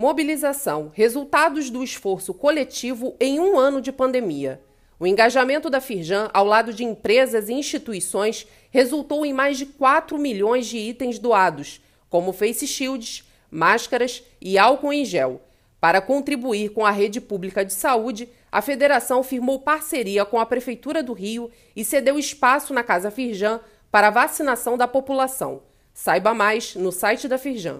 Mobilização: resultados do esforço coletivo em um ano de pandemia. O engajamento da Firjan ao lado de empresas e instituições resultou em mais de 4 milhões de itens doados, como face shields, máscaras e álcool em gel. Para contribuir com a rede pública de saúde, a federação firmou parceria com a Prefeitura do Rio e cedeu espaço na Casa Firjan para a vacinação da população. Saiba mais no site da Firjan.